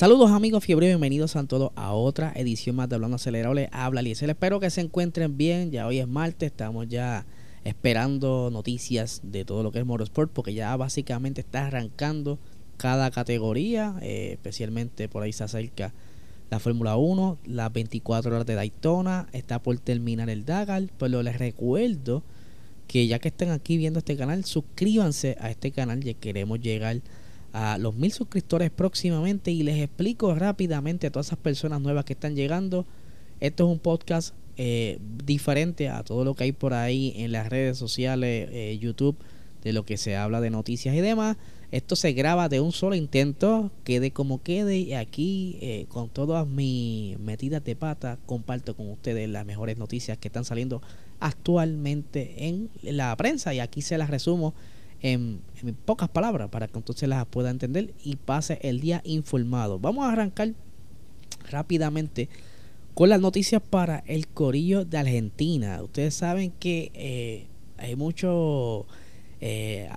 Saludos amigos fiebre, bienvenidos a todos a otra edición más de Hablando Acelerable. Habla Liesel, espero que se encuentren bien. Ya hoy es martes, estamos ya esperando noticias de todo lo que es Motorsport, porque ya básicamente está arrancando cada categoría, eh, especialmente por ahí se acerca la Fórmula 1, las 24 horas de Daytona, está por terminar el Dakar, pero les recuerdo que ya que están aquí viendo este canal, suscríbanse a este canal, ya queremos llegar a los mil suscriptores próximamente y les explico rápidamente a todas esas personas nuevas que están llegando. Esto es un podcast eh, diferente a todo lo que hay por ahí en las redes sociales, eh, YouTube, de lo que se habla de noticias y demás. Esto se graba de un solo intento, quede como quede. Y aquí, eh, con todas mis metidas de pata, comparto con ustedes las mejores noticias que están saliendo actualmente en la prensa. Y aquí se las resumo en, pocas palabras para que entonces las pueda entender y pase el día informado. Vamos a arrancar rápidamente con las noticias para el Corillo de Argentina. Ustedes saben que eh, hay mucho, eh,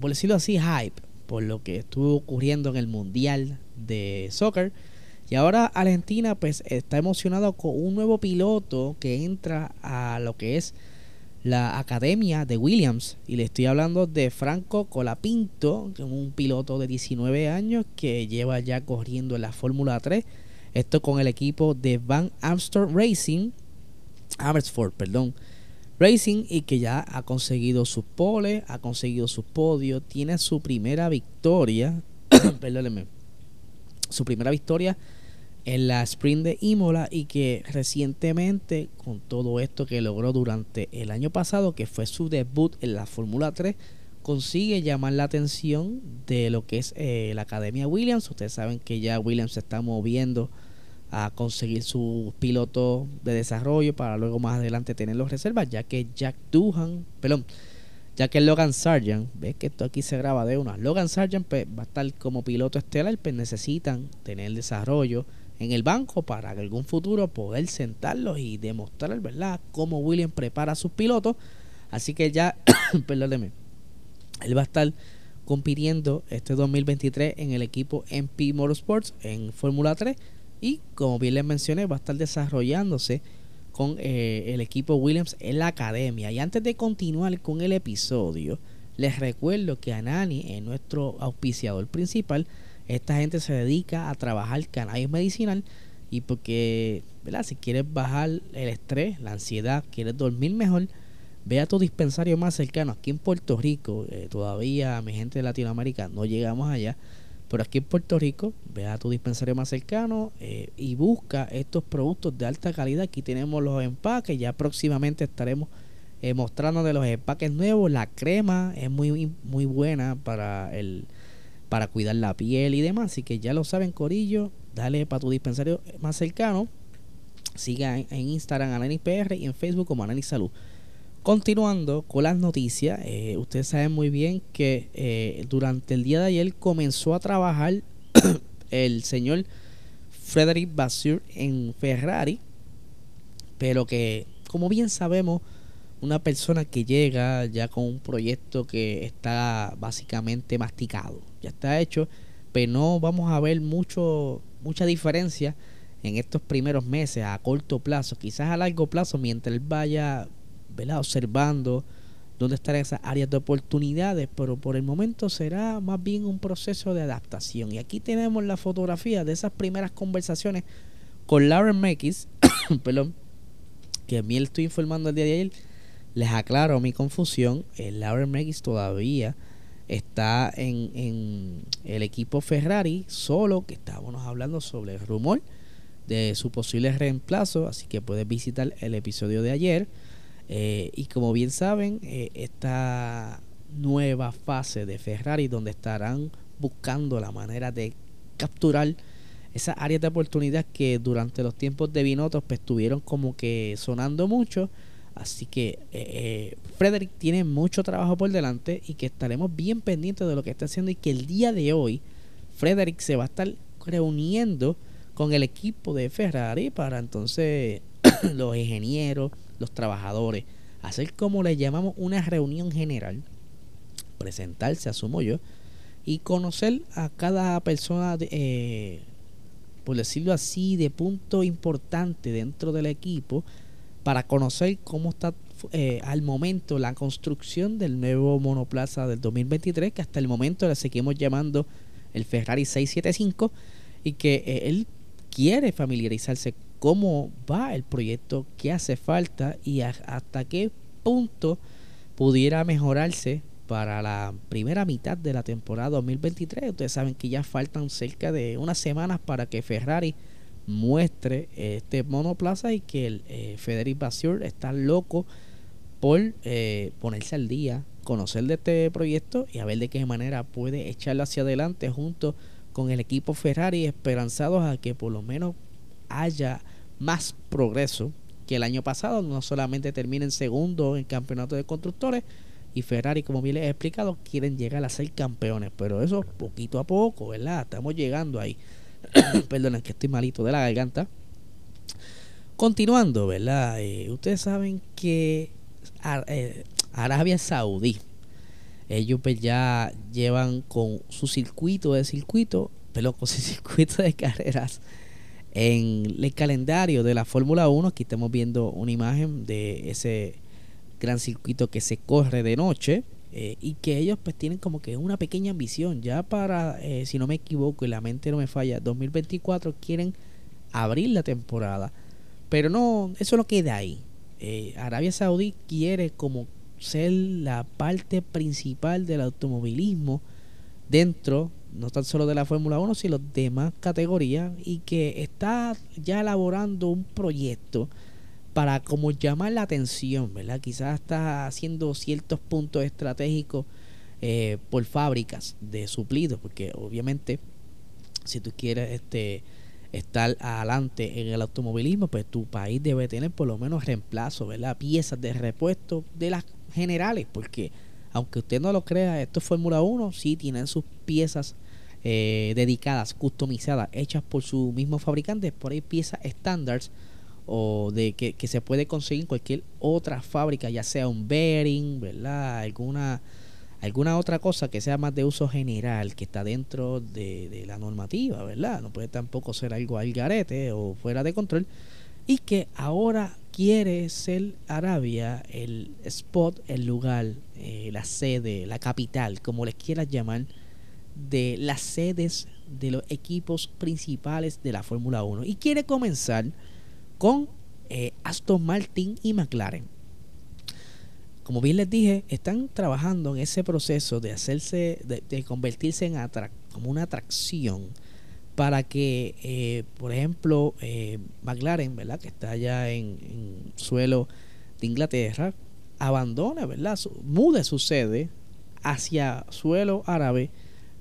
por decirlo así, hype por lo que estuvo ocurriendo en el Mundial de Soccer. Y ahora Argentina pues está emocionado con un nuevo piloto que entra a lo que es la academia de Williams. Y le estoy hablando de Franco Colapinto, que es un piloto de 19 años que lleva ya corriendo en la Fórmula 3. Esto con el equipo de Van Amstel Racing, Amersfoort, perdón, Racing, y que ya ha conseguido sus poles, ha conseguido sus podios, tiene su primera victoria, perdóneme, su primera victoria en la sprint de Imola y que recientemente con todo esto que logró durante el año pasado que fue su debut en la Fórmula 3 consigue llamar la atención de lo que es eh, la Academia Williams. Ustedes saben que ya Williams se está moviendo a conseguir su piloto de desarrollo para luego más adelante tener los reservas ya que Jack Duhan perdón ya que Logan Sargent, ves que esto aquí se graba de una, Logan Sargent pues, va a estar como piloto estelar, pues necesitan tener el desarrollo en el banco para que algún futuro poder sentarlos y demostrar, ¿verdad?, cómo William prepara a sus pilotos. Así que ya, perdóneme, él va a estar compitiendo este 2023 en el equipo MP Motorsports en Fórmula 3 y como bien les mencioné va a estar desarrollándose con eh, el equipo Williams en la academia y antes de continuar con el episodio les recuerdo que Anani es nuestro auspiciador principal esta gente se dedica a trabajar cannabis medicinal y porque, ¿verdad? Si quieres bajar el estrés, la ansiedad, quieres dormir mejor, ve a tu dispensario más cercano. Aquí en Puerto Rico, eh, todavía mi gente de Latinoamérica no llegamos allá, pero aquí en Puerto Rico, ve a tu dispensario más cercano eh, y busca estos productos de alta calidad. Aquí tenemos los empaques, ya próximamente estaremos eh, mostrando de los empaques nuevos. La crema es muy, muy buena para el para cuidar la piel y demás. Así que ya lo saben, Corillo. Dale para tu dispensario más cercano. Siga en, Instagram AnanisPR y en Facebook como Ananis Salud. Continuando con las noticias, eh, ustedes saben muy bien que eh, durante el día de ayer comenzó a trabajar el señor Frederick Bassur en Ferrari, pero que, como bien sabemos, una persona que llega ya con un proyecto que está básicamente masticado, ya está hecho, pero no vamos a ver mucho mucha diferencia en estos primeros meses a corto plazo, quizás a largo plazo mientras él vaya observando dónde están esas áreas de oportunidades, pero por el momento será más bien un proceso de adaptación. Y aquí tenemos la fotografía de esas primeras conversaciones con Lauren Mekis, que a mí le estoy informando el día de ayer les aclaro mi confusión. El Lauren Megis todavía está en, el equipo Ferrari, solo que estábamos hablando sobre el rumor de su posible reemplazo. Así que puedes visitar el episodio de ayer. Eh, y como bien saben, eh, esta nueva fase de Ferrari, donde estarán buscando la manera de capturar esas áreas de oportunidad que durante los tiempos de Binotto pues estuvieron como que sonando mucho. Así que eh, eh, Frederick tiene mucho trabajo por delante y que estaremos bien pendientes de lo que está haciendo y que el día de hoy Frederick se va a estar reuniendo con el equipo de Ferrari para entonces los ingenieros, los trabajadores, hacer como le llamamos una reunión general, presentarse, asumo yo, y conocer a cada persona, eh, por decirlo así, de punto importante dentro del equipo, para conocer cómo está eh, al momento la construcción del nuevo monoplaza del 2023, que hasta el momento le seguimos llamando el Ferrari 675, y que eh, él quiere familiarizarse cómo va el proyecto, qué hace falta y hasta qué punto pudiera mejorarse para la primera mitad de la temporada 2023. Ustedes saben que ya faltan cerca de unas semanas para que Ferrari muestre este monoplaza y que el eh, Federic está loco por eh, ponerse al día, conocer de este proyecto y a ver de qué manera puede echarlo hacia adelante junto con el equipo Ferrari, esperanzados a que por lo menos haya más progreso que el año pasado, no solamente terminen segundo en campeonato de constructores y Ferrari, como bien les he explicado, quieren llegar a ser campeones, pero eso poquito a poco, ¿verdad? Estamos llegando ahí. Perdón, que estoy malito de la garganta. Continuando, ¿verdad? Eh, ustedes saben que eh, Arabia Saudí, ellos pues ya llevan con su circuito de circuito, pero con su circuito de carreras en el calendario de la Fórmula 1. Aquí estamos viendo una imagen de ese gran circuito que se corre de noche. Eh, y que ellos pues tienen como que una pequeña ambición ya para, eh, si no me equivoco y la mente no me falla, 2024 quieren abrir la temporada. Pero no, eso no queda ahí. Eh, Arabia Saudí quiere como ser la parte principal del automovilismo dentro no tan solo de la Fórmula 1, sino de demás categorías, y que está ya elaborando un proyecto para como llamar la atención, ¿verdad? Quizás está haciendo ciertos puntos estratégicos eh, por fábricas de suplidos, porque obviamente si tú quieres este estar adelante en el automovilismo, pues tu país debe tener por lo menos reemplazo, ¿verdad? Piezas de repuesto de las generales, porque aunque usted no lo crea, esto es Fórmula 1, sí tienen sus piezas eh, dedicadas, customizadas, hechas por su mismo fabricante, por ahí piezas estándares o de que, se puede conseguir en cualquier otra fábrica, ya sea un bearing, ¿verdad? Alguna, alguna otra cosa que sea más de uso general, que está dentro de, de la normativa, ¿verdad? No puede tampoco ser algo al garete o fuera de control. Y que ahora quiere ser Arabia el spot, el lugar, eh, la sede, la capital, como les quieras llamar, de las sedes de los equipos principales de la Fórmula 1. Y quiere comenzar con eh, Aston Martin y McLaren. Como bien les dije, están trabajando en ese proceso de hacerse, de, convertirse en como una atracción para que, eh, por ejemplo, eh, McLaren, ¿verdad? Que está allá en, suelo de Inglaterra, abandone, ¿verdad? mude su sede hacia suelo árabe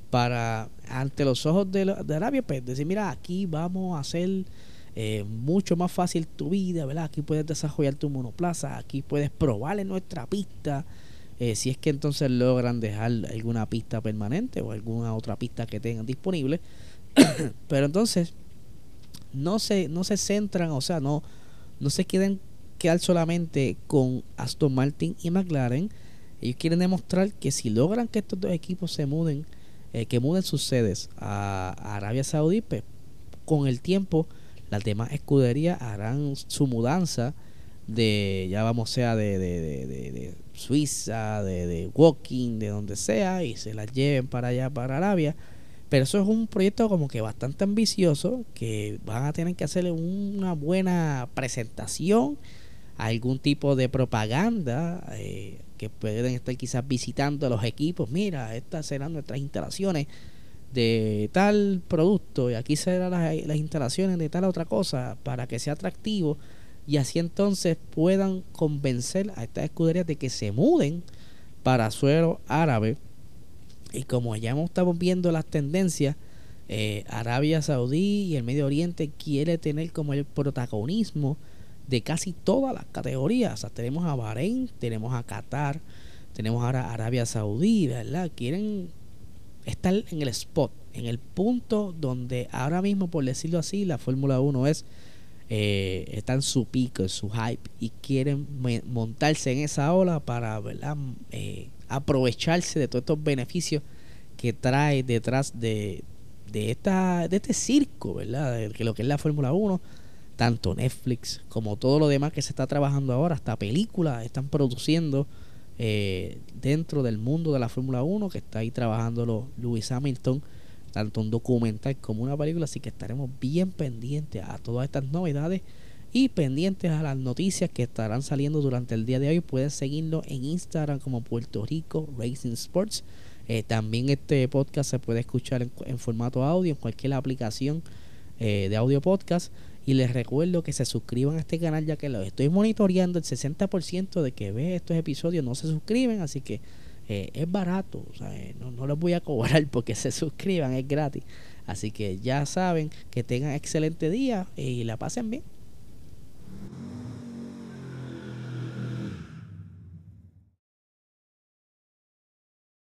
para, ante los ojos de, Arabia, pues decir, mira, aquí vamos a hacer eh, mucho más fácil tu vida, ¿verdad? Aquí puedes desarrollar tu monoplaza, aquí puedes probar en nuestra pista. si es que entonces logran dejar alguna pista permanente o alguna otra pista que tengan disponible Pero entonces, no se, no se centran, o sea, no, no se quieren quedar solamente con Aston Martin y McLaren. Ellos quieren demostrar que si logran que estos dos equipos se muden, eh, que muden sus sedes a, Arabia Saudí, pues, con el tiempo las demás escuderías harán su mudanza de, ya vamos sea de, de, de, de Suiza, de, Walking, de donde sea, y se las lleven para allá, para Arabia pero eso es un proyecto como que bastante ambicioso, que van a tener que hacerle una buena presentación, algún tipo de propaganda, eh, que pueden estar quizás visitando a los equipos. Mira, estas serán nuestras instalaciones de tal producto y aquí serán las, instalaciones de tal otra cosa para que sea atractivo y así entonces puedan convencer a estas escuderías de que se muden para suelo árabe y como ya estamos viendo las tendencias eh, Arabia Saudí y el Medio Oriente quiere tener como el protagonismo de casi todas las categorías. Tenemos a Bahrein, tenemos a Qatar, tenemos ahora Arabia Saudí, ¿verdad? Quieren estar en el spot, en el punto donde ahora mismo, por decirlo así, la Fórmula 1 es eh, está en su pico, en su hype y quieren montarse en esa ola para ¿verdad? Eh, aprovecharse de todos estos beneficios que trae detrás de, de, esta, de este circo, ¿verdad? De lo que es la Fórmula 1, tanto Netflix como todo lo demás que se está trabajando ahora, hasta películas están produciendo eh, dentro del mundo de la Fórmula 1, que está ahí trabajando Lewis Hamilton, tanto un documental como una película, así que estaremos bien pendientes a todas estas novedades y pendientes a las noticias que estarán saliendo durante el día de hoy. Pueden seguirlo en Instagram como Puerto Rico Racing Sports. Eh, también este podcast se puede escuchar en, formato audio en cualquier aplicación eh, de audio podcast. Y les recuerdo que se suscriban a este canal ya que lo estoy monitoreando. El 60% de que ve estos episodios no se suscriben. Así que eh, es barato. no, no les voy a cobrar porque se suscriban, es gratis. Así que ya saben que tengan excelente día y la pasen bien.